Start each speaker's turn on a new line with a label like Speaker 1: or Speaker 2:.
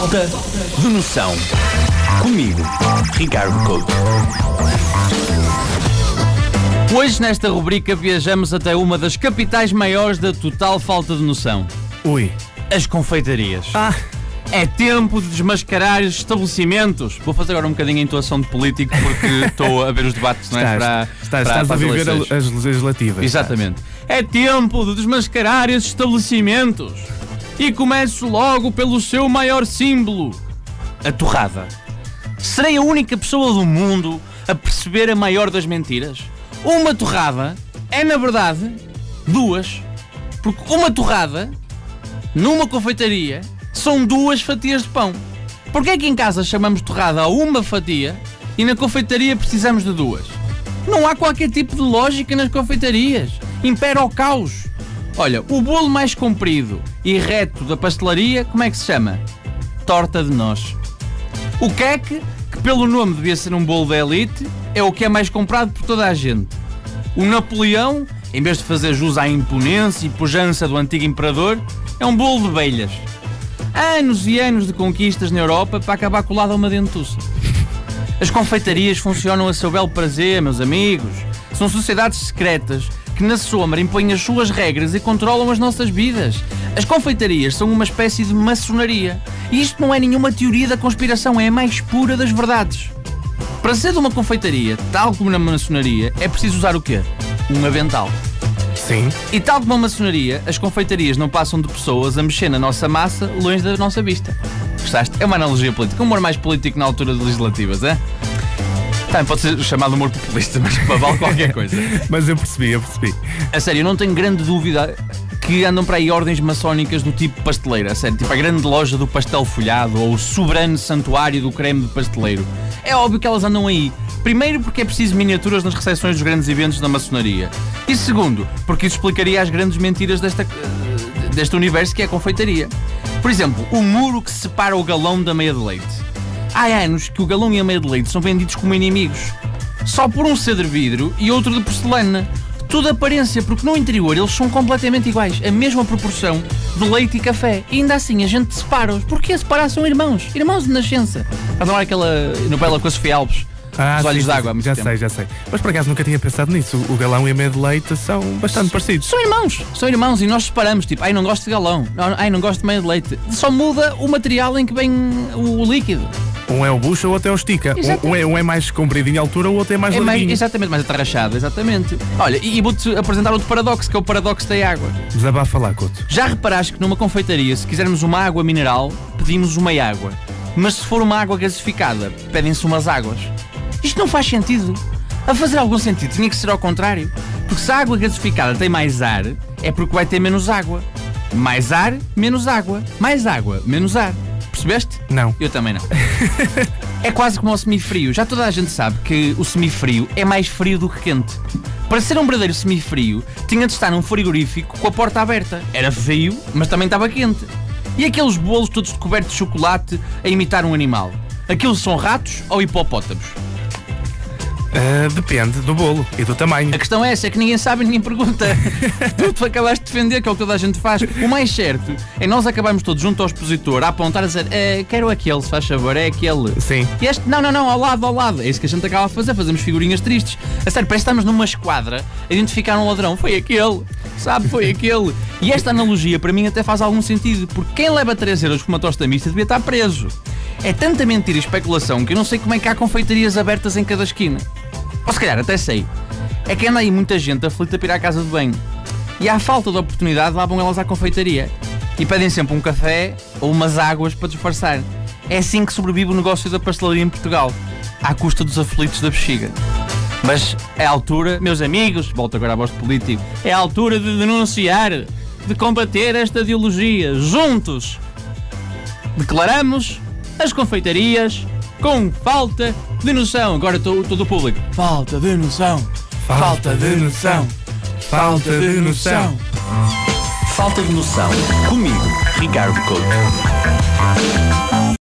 Speaker 1: Falta de noção. Comigo, Ricardo Couto.
Speaker 2: Hoje, nesta rubrica, viajamos até uma das capitais maiores da total falta de noção:
Speaker 3: Ui.
Speaker 2: as confeitarias.
Speaker 3: Ah,
Speaker 2: É tempo de desmascarar os estabelecimentos. Vou fazer agora um bocadinho a intuação de político porque estou a ver os debates, não é?
Speaker 3: estás,
Speaker 2: para,
Speaker 3: estás,
Speaker 2: para-
Speaker 3: estás
Speaker 2: para
Speaker 3: a
Speaker 2: as
Speaker 3: viver as legislativas.
Speaker 2: Exatamente. É tempo de desmascarar esses estabelecimentos. E começo logo pelo seu maior símbolo: a torrada. Serei a única pessoa do mundo a perceber a maior das mentiras? Uma torrada é, na verdade, duas. Porque uma torrada, numa confeitaria, são duas fatias de pão. Porquê é que em casa chamamos torrada a uma fatia e na confeitaria precisamos de duas? Não há qualquer tipo de lógica nas confeitarias. Impera o caos. Olha, o bolo mais comprido e reto da pastelaria, como é que se chama? Torta de nós. O queque, que pelo nome devia ser um bolo da elite, é o que é mais comprado por toda a gente. O Napoleão, em vez de fazer jus à imponência e pujança do antigo imperador, é um bolo de belhas. Anos e anos de conquistas na Europa para acabar colado a uma dentuça. As confeitarias funcionam a seu belo prazer, meus amigos. São sociedades secretas que na sombra impõem as suas regras e controlam as nossas vidas. As confeitarias são uma espécie de maçonaria. E isto não é nenhuma teoria da conspiração, é a mais pura das verdades. Para ser de uma confeitaria, tal como na maçonaria, é preciso usar o quê? Um avental.
Speaker 3: Sim.
Speaker 2: E tal como a maçonaria, as confeitarias não passam de pessoas a mexer na nossa massa longe da nossa vista. Gostaste? É uma analogia política. Um humor mais político na altura de legislativas, é? Também pode ser chamado humor populista, mas para vale qualquer coisa.
Speaker 3: Mas eu percebi, eu percebi.
Speaker 2: A sério, eu não tenho grande dúvida que andam para aí ordens maçónicas do tipo pasteleira. A sério, tipo a grande loja do pastel folhado ou o soberano santuário do creme de pasteleiro. É óbvio que elas andam aí. Primeiro, porque é preciso miniaturas nas recepções dos grandes eventos da maçonaria. E segundo, porque isso explicaria as grandes mentiras desta, deste universo que é a confeitaria. Por exemplo, o muro que separa o galão da meia de leite. Há anos que o galão e a meia de leite são vendidos como inimigos. Só por um ser de vidro e outro de porcelana. Tudo aparência, porque no interior eles são completamente iguais. A mesma proporção de leite e café. E ainda assim a gente separa-os. Porquê separar? São irmãos. Irmãos de nascença. Faz lembrar aquela novela com a Sofia Alves. Os olhos d'água,
Speaker 3: Já
Speaker 2: tempo.
Speaker 3: sei, já sei. Mas por acaso nunca tinha pensado nisso. O galão e a meia de leite são bastante parecidos.
Speaker 2: São irmãos. São irmãos e nós separamos. Tipo, ai não gosto de galão. Ai não gosto de meia de leite. Só muda o material em que vem o líquido.
Speaker 3: Um é o bucho, o outro é o estica. Um, um é, um é mais compridinho em altura, o outro é mais
Speaker 2: É mais, exatamente, mais atarrachado, exatamente. Olha, e, e vou-te apresentar outro paradoxo, que é o paradoxo da água.
Speaker 3: Desabafa lá, Couto.
Speaker 2: Já reparaste que numa confeitaria, se quisermos uma água mineral, pedimos uma água. Mas se for uma água gasificada, pedem-se umas águas. Isto não faz sentido. A fazer algum sentido, tinha que ser ao contrário. Porque se a água gasificada tem mais ar, é porque vai ter menos água. Mais ar, menos água. Mais água, menos ar. Percebeste?
Speaker 3: Não.
Speaker 2: Eu também não. É quase como o semifrio. Já toda a gente sabe que o semifrio é mais frio do que quente. Para ser um verdadeiro semifrio, tinha de estar num frigorífico com a porta aberta. Era frio, mas também estava quente. E aqueles bolos todos cobertos de chocolate a imitar um animal? Aqueles são ratos ou hipopótamos?
Speaker 3: Ah, depende do bolo e do tamanho.
Speaker 2: A questão é essa, é que ninguém sabe e ninguém pergunta. tu, tu acabaste de defender, que é o que toda a gente faz. O mais certo é nós acabarmos todos junto ao expositor a apontar a dizer "Eh, quero aquele, se faz favor, é aquele.
Speaker 3: Sim.
Speaker 2: E este, não, não, não, ao lado, ao lado. É isso que a gente acaba a fazer, fazemos figurinhas tristes. A sério, parece que estamos numa esquadra a identificar um ladrão. Foi aquele, sabe, foi aquele. E esta analogia para mim até faz algum sentido, porque quem leva 3 euros por uma tosta mista devia estar preso. É tanta mentira e especulação que eu não sei como é que há confeitarias abertas em cada esquina. Ou se calhar até sei. É que anda aí muita gente aflita para ir à casa de banho. E à falta de oportunidade lá vão elas à confeitaria. E pedem sempre um café ou umas águas para disfarçar. É assim que sobrevive o negócio da pastelaria em Portugal. À custa dos aflitos da bexiga. Mas é a altura, meus amigos, volto agora à voz de político, é a altura de denunciar, de combater esta ideologia. Juntos declaramos as confeitarias com falta de noção. Agora estou todo o público. Falta de noção. Falta de noção.
Speaker 3: Falta de noção.
Speaker 1: Falta de noção. Comigo, Ricardo Couto.